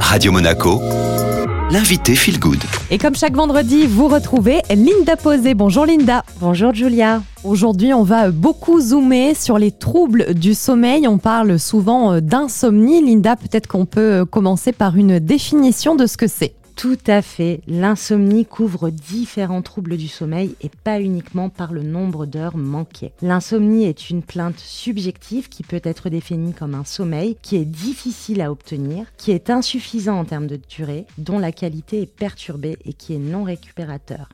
Radio Monaco, l'invité Feel Good. Et comme chaque vendredi, vous retrouvez Linda Posé. Bonjour Linda. Bonjour Julia. Aujourd'hui, on va beaucoup zoomer sur les troubles du sommeil. On parle souvent euh, d'insomnie. Linda, peut-être qu'on peut euh, commencer par une définition de ce que c'est. Tout à fait. L'insomnie couvre différents troubles du sommeil et pas uniquement par le nombre d'heures manquées. L'insomnie est une plainte subjective qui peut être définie comme un sommeil qui est difficile à obtenir, qui est insuffisant en termes de durée, dont la qualité est perturbée et qui est non récupérateur.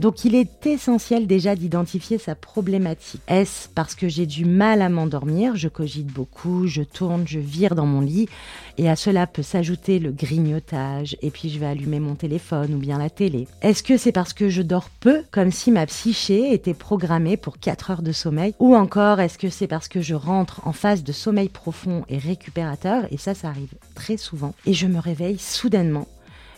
Donc il est essentiel déjà d'identifier sa problématique. Est-ce parce que j'ai du mal à m'endormir, je cogite beaucoup, je tourne, je vire dans mon lit et à cela peut s'ajouter le grignotage et puis je vais allumer mon téléphone ou bien la télé Est-ce que c'est parce que je dors peu, comme si ma psyché était programmée pour 4 heures de sommeil Ou encore, est-ce que c'est parce que je rentre en phase de sommeil profond et récupérateur Et ça, ça arrive très souvent. Et je me réveille soudainement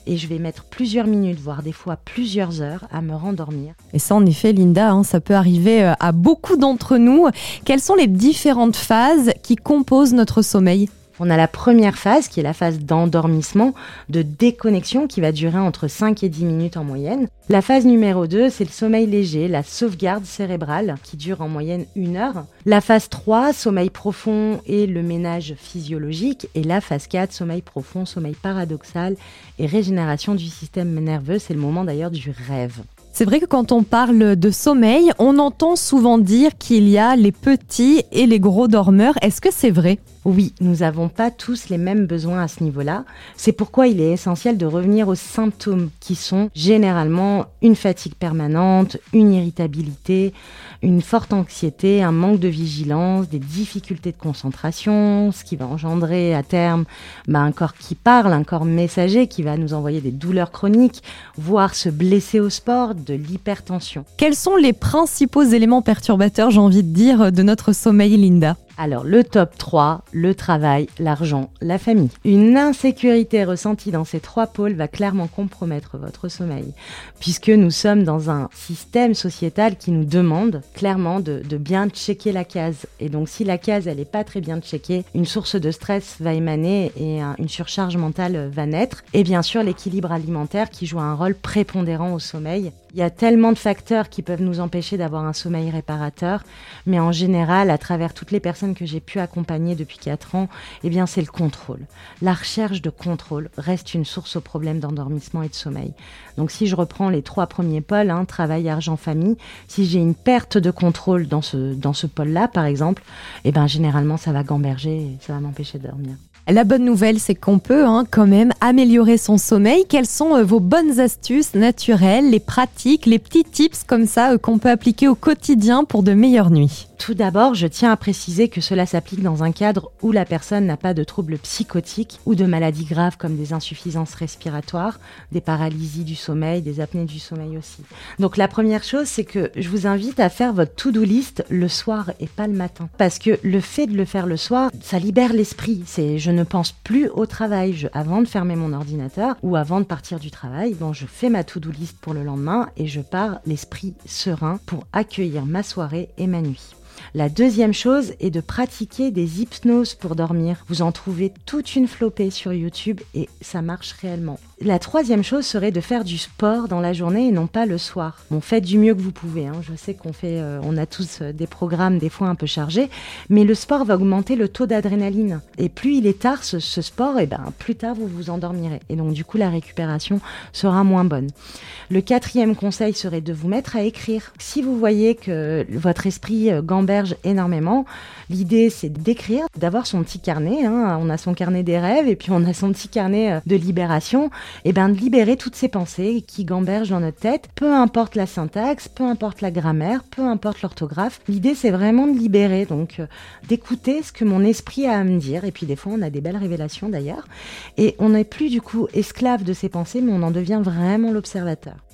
et je vais mettre plusieurs minutes, voire des fois plusieurs heures à me rendormir. Et ça, en effet, Linda, hein, ça peut arriver euh, à beaucoup d'entre nous. Quelles sont les différentes phases qui composent notre sommeil? On a la première phase qui est la phase d'endormissement, de déconnexion qui va durer entre 5 et 10 minutes en moyenne. La phase numéro 2, c'est le sommeil léger, la sauvegarde cérébrale qui dure en moyenne une heure. La phase 3, sommeil profond et le ménage physiologique. Et la phase 4, sommeil profond, sommeil paradoxal et régénération du système nerveux. C'est le moment d'ailleurs du rêve. C'est vrai que quand on parle de sommeil, on entend souvent dire qu'il y a les petits et les gros dormeurs. Est-ce que c'est vrai? Oui, nous n'avons pas tous les mêmes besoins à ce niveau-là. C'est pourquoi il est essentiel de revenir aux symptômes qui sont généralement une fatigue permanente, une irritabilité, une forte anxiété, un manque de vigilance, des difficultés de concentration, ce qui va engendrer à terme bah, un corps qui parle, un corps messager qui va nous envoyer des douleurs chroniques, voire se blesser au sport, de l'hypertension. Quels sont les principaux éléments perturbateurs, j'ai envie de dire, de notre sommeil, Linda? Alors le top 3, le travail, l'argent, la famille. Une insécurité ressentie dans ces trois pôles va clairement compromettre votre sommeil, puisque nous sommes dans un système sociétal qui nous demande clairement de, bien checker la case. Et donc si la case elle n'est pas très bien checkée, une source de stress va émaner et une surcharge mentale va naître. Et bien sûr l'équilibre alimentaire qui joue un rôle prépondérant au sommeil. Il y a tellement de facteurs qui peuvent nous empêcher d'avoir un sommeil réparateur, mais en général, à travers toutes les personnes que j'ai pu accompagner depuis 4 ans, eh bien, c'est le contrôle. La recherche de contrôle reste une source au problème d'endormissement et de sommeil. Donc, si je reprends les trois premiers pôles, hein, travail, argent, famille, si j'ai une perte de contrôle dans ce, dans ce pôle-là, par exemple, eh ben, généralement, ça va gamberger et ça va m'empêcher de dormir. La bonne nouvelle, c'est qu'on peut hein, quand même améliorer son sommeil. Quelles sont euh, vos bonnes astuces naturelles, les pratiques, les petits tips comme ça euh, qu'on peut appliquer au quotidien pour de meilleures nuits? Tout d'abord, je tiens à préciser que cela s'applique dans un cadre où la personne n'a pas de troubles psychotiques ou de maladies graves comme des insuffisances respiratoires, des paralysies du sommeil, des apnées du sommeil aussi. Donc la première chose, c'est que je vous invite à faire votre to-do list le soir et pas le matin. Parce que le fait de le faire le soir, ça libère l'esprit. C'est je ne pense plus au travail. avant de fermer mon ordinateur ou avant de partir du travail, bon, je fais ma to-do list pour le lendemain et je pars l'esprit serein pour accueillir ma soirée et ma nuit. La deuxième chose est de pratiquer des hypnoses pour dormir. Vous en trouvez toute une flopée sur YouTube et ça marche réellement. La troisième chose serait de faire du sport dans la journée et non pas le soir. Bon, faites du mieux que vous pouvez. Hein. Je sais qu'on fait, euh, on a tous euh, des programmes des fois un peu chargés, mais le sport va augmenter le taux d'adrénaline. Et plus il est tard ce, sport, et eh ben plus tard vous vous endormirez. Et donc du coup la récupération sera moins bonne. Le quatrième conseil serait de vous mettre à écrire. Si vous voyez que votre esprit euh, énormément, l'idée c'est d'écrire, d'avoir son petit carnet. Hein. On a son carnet des rêves et puis on a son petit carnet de libération et eh ben de libérer toutes ces pensées qui gambergent dans notre tête, peu importe la syntaxe, peu importe la grammaire, peu importe l'orthographe. L'idée c'est vraiment de libérer, donc euh, d'écouter ce que mon esprit a à me dire. Et puis des fois on a des belles révélations d'ailleurs. Et on n'est plus du coup esclave de ces pensées, mais on en devient vraiment l'observateur.